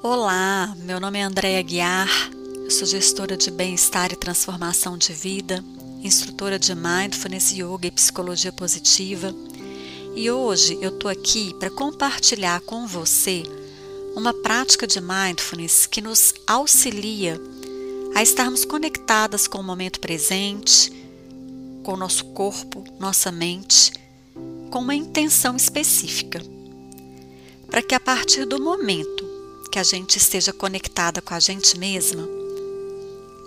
Olá, meu nome é Andréa Guiar, sou gestora de bem-estar e transformação de vida, instrutora de Mindfulness, Yoga e Psicologia Positiva, e hoje eu estou aqui para compartilhar com você uma prática de Mindfulness que nos auxilia a estarmos conectadas com o momento presente, com o nosso corpo, nossa mente, com uma intenção específica, para que a partir do momento que a gente esteja conectada com a gente mesma,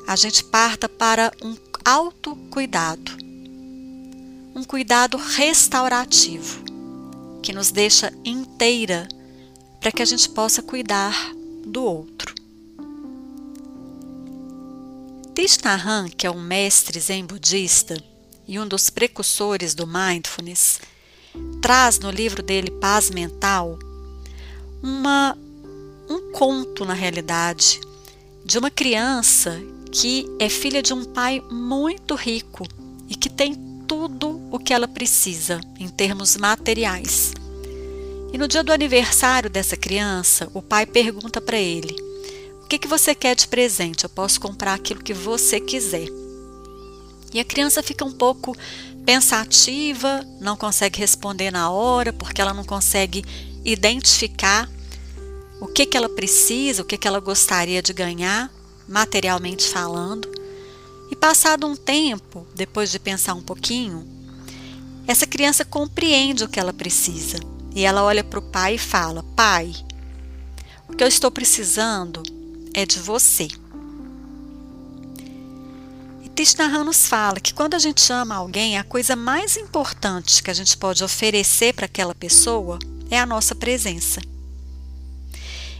a gente parta para um autocuidado, um cuidado restaurativo, que nos deixa inteira para que a gente possa cuidar do outro. Thich que é um mestre zen budista e um dos precursores do mindfulness, traz no livro dele Paz Mental uma um conto na realidade de uma criança que é filha de um pai muito rico e que tem tudo o que ela precisa em termos materiais. E no dia do aniversário dessa criança, o pai pergunta para ele: O que, que você quer de presente? Eu posso comprar aquilo que você quiser. E a criança fica um pouco pensativa, não consegue responder na hora, porque ela não consegue identificar o que, que ela precisa, o que, que ela gostaria de ganhar, materialmente falando. E passado um tempo, depois de pensar um pouquinho, essa criança compreende o que ela precisa. E ela olha para o pai e fala: Pai, o que eu estou precisando é de você. E Tishnahan nos fala que quando a gente ama alguém, a coisa mais importante que a gente pode oferecer para aquela pessoa é a nossa presença.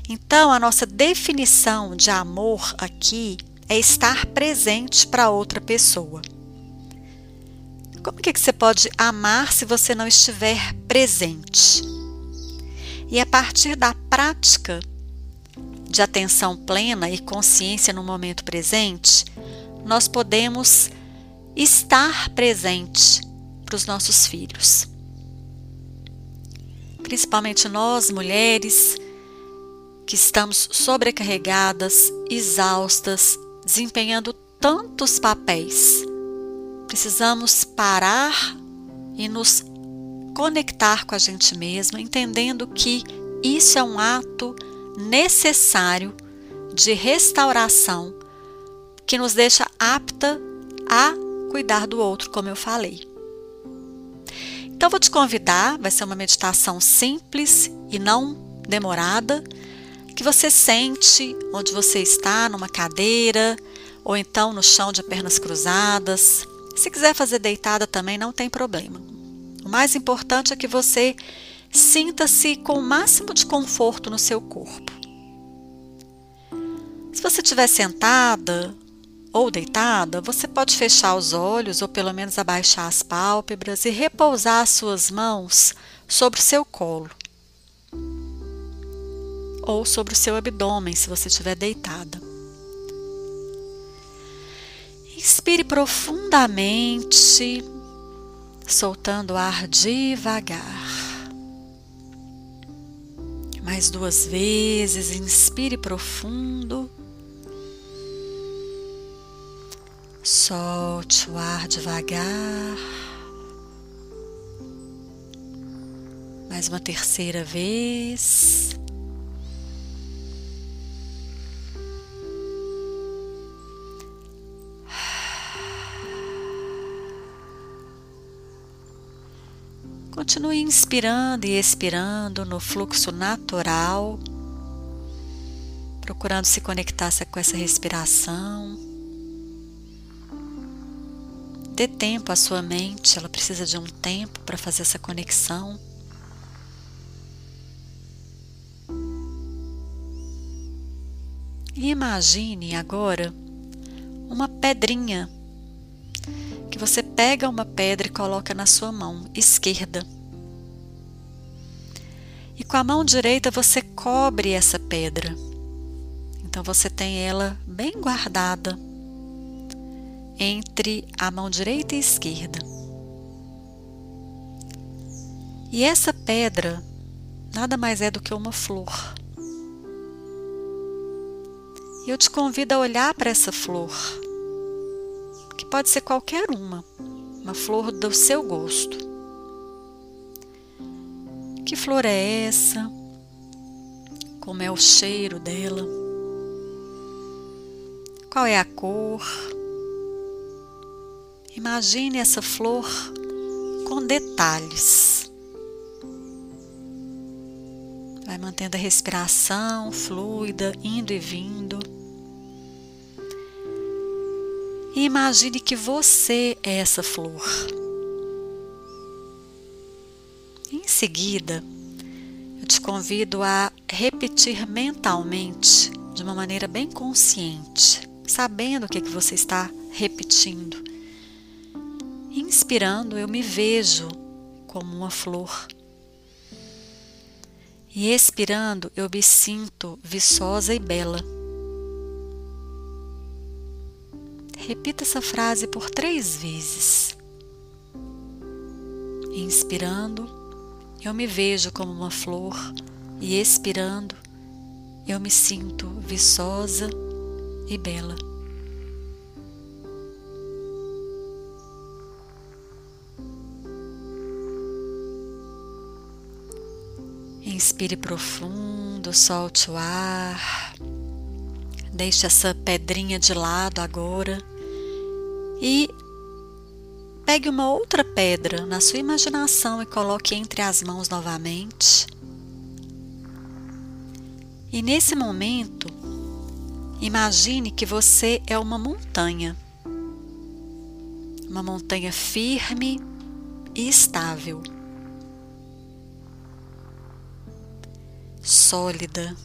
Então, a nossa definição de amor aqui é estar presente para outra pessoa. Como que você pode amar se você não estiver presente? E a partir da prática de atenção plena e consciência no momento presente, nós podemos estar presente para os nossos filhos. Principalmente nós, mulheres, que estamos sobrecarregadas, exaustas, desempenhando tantos papéis. Precisamos parar e nos conectar com a gente mesma, entendendo que isso é um ato necessário de restauração que nos deixa apta a cuidar do outro, como eu falei. Então, vou te convidar, vai ser uma meditação simples e não demorada que você sente onde você está, numa cadeira ou então no chão de pernas cruzadas. Se quiser fazer deitada também não tem problema. O mais importante é que você sinta-se com o máximo de conforto no seu corpo. Se você estiver sentada ou deitada, você pode fechar os olhos ou pelo menos abaixar as pálpebras e repousar as suas mãos sobre o seu colo ou sobre o seu abdômen, se você estiver deitada. Inspire profundamente, soltando o ar devagar. Mais duas vezes, inspire profundo. Solte o ar devagar. Mais uma terceira vez. Continue inspirando e expirando no fluxo natural, procurando se conectar com essa respiração. Dê tempo à sua mente, ela precisa de um tempo para fazer essa conexão. E imagine agora uma pedrinha que você pega uma pedra e coloca na sua mão esquerda. E com a mão direita você cobre essa pedra. Então você tem ela bem guardada entre a mão direita e esquerda. E essa pedra nada mais é do que uma flor. E eu te convido a olhar para essa flor, que pode ser qualquer uma, uma flor do seu gosto. Que flor é essa? Como é o cheiro dela? Qual é a cor? Imagine essa flor com detalhes. Vai mantendo a respiração fluida, indo e vindo. E imagine que você é essa flor. Em seguida, eu te convido a repetir mentalmente, de uma maneira bem consciente, sabendo o que, é que você está repetindo. Inspirando, eu me vejo como uma flor. E expirando, eu me sinto viçosa e bela. Repita essa frase por três vezes. Inspirando, eu me vejo como uma flor, e expirando, eu me sinto viçosa e bela. Inspire profundo, solte o ar. Deixe essa pedrinha de lado agora e pegue uma outra pedra na sua imaginação e coloque entre as mãos novamente. E nesse momento, imagine que você é uma montanha. Uma montanha firme e estável. sólida.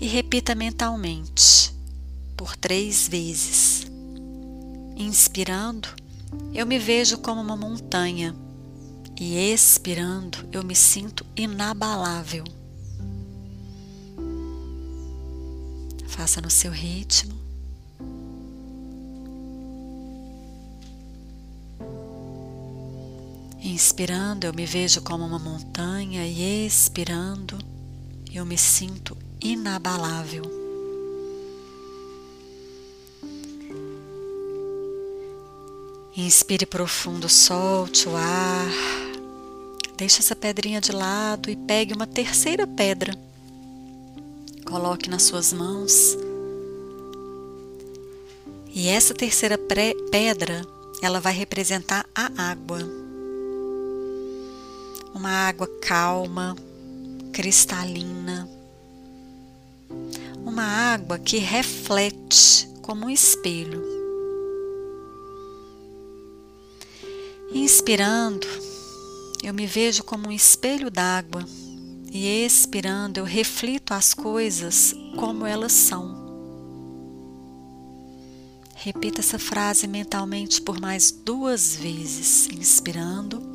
E repita mentalmente por três vezes. Inspirando, eu me vejo como uma montanha, e expirando, eu me sinto inabalável. Faça no seu ritmo. Inspirando, eu me vejo como uma montanha e expirando, eu me sinto inabalável. Inspire profundo, solte o ar. Deixe essa pedrinha de lado e pegue uma terceira pedra. Coloque nas suas mãos. E essa terceira pedra, ela vai representar a água uma água calma, cristalina, uma água que reflete como um espelho. Inspirando, eu me vejo como um espelho d'água e expirando, eu reflito as coisas como elas são. Repita essa frase mentalmente por mais duas vezes, inspirando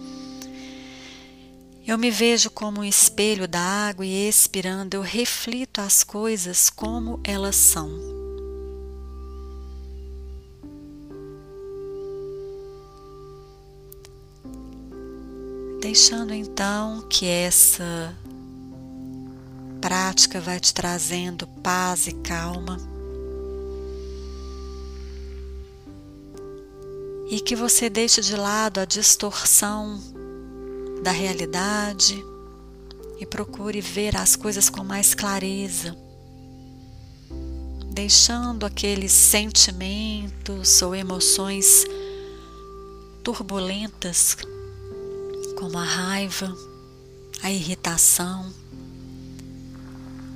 eu me vejo como um espelho da água e expirando, eu reflito as coisas como elas são. Deixando então que essa prática vai te trazendo paz e calma. E que você deixe de lado a distorção da realidade e procure ver as coisas com mais clareza, deixando aqueles sentimentos ou emoções turbulentas, como a raiva, a irritação,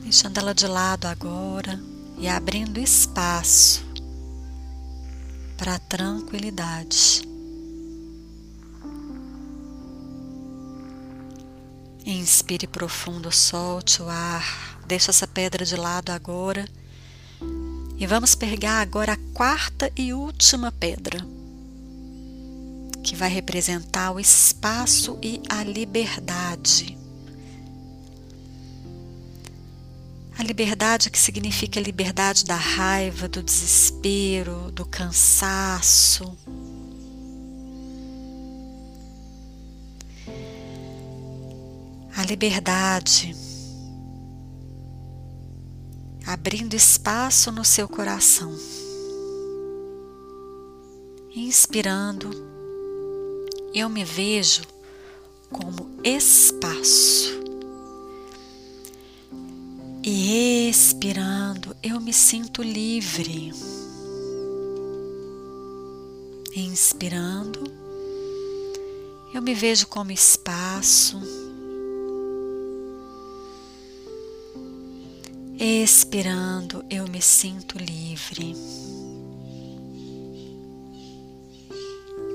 deixando ela de lado agora e abrindo espaço para a tranquilidade. Inspire profundo, solte o ar, deixa essa pedra de lado agora. E vamos pegar agora a quarta e última pedra, que vai representar o espaço e a liberdade. A liberdade que significa a liberdade da raiva, do desespero, do cansaço, a liberdade abrindo espaço no seu coração. Inspirando, eu me vejo como espaço. E expirando, eu me sinto livre. Inspirando, eu me vejo como espaço. Expirando, eu me sinto livre.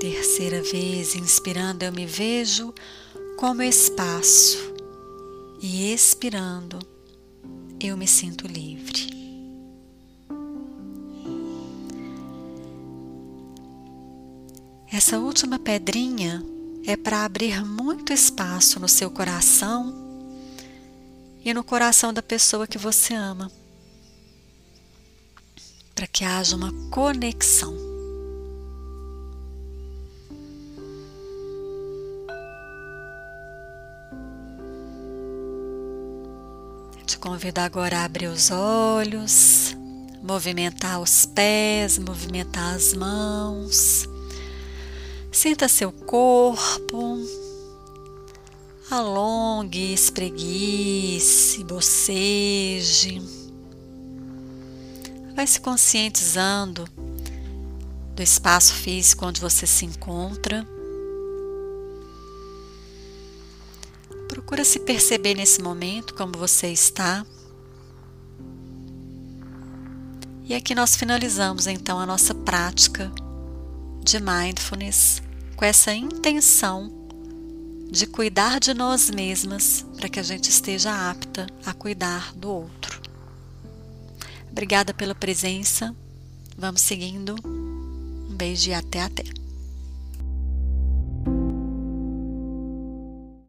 Terceira vez, inspirando, eu me vejo como espaço. E expirando, eu me sinto livre. Essa última pedrinha é para abrir muito espaço no seu coração e no coração da pessoa que você ama, para que haja uma conexão. Convido agora a abrir os olhos, movimentar os pés, movimentar as mãos. Sinta seu corpo, alongue, espreguice, boceje. Vai se conscientizando do espaço físico onde você se encontra. Procura se perceber nesse momento como você está. E aqui nós finalizamos então a nossa prática de mindfulness com essa intenção de cuidar de nós mesmas para que a gente esteja apta a cuidar do outro. Obrigada pela presença. Vamos seguindo. Um beijo e até até.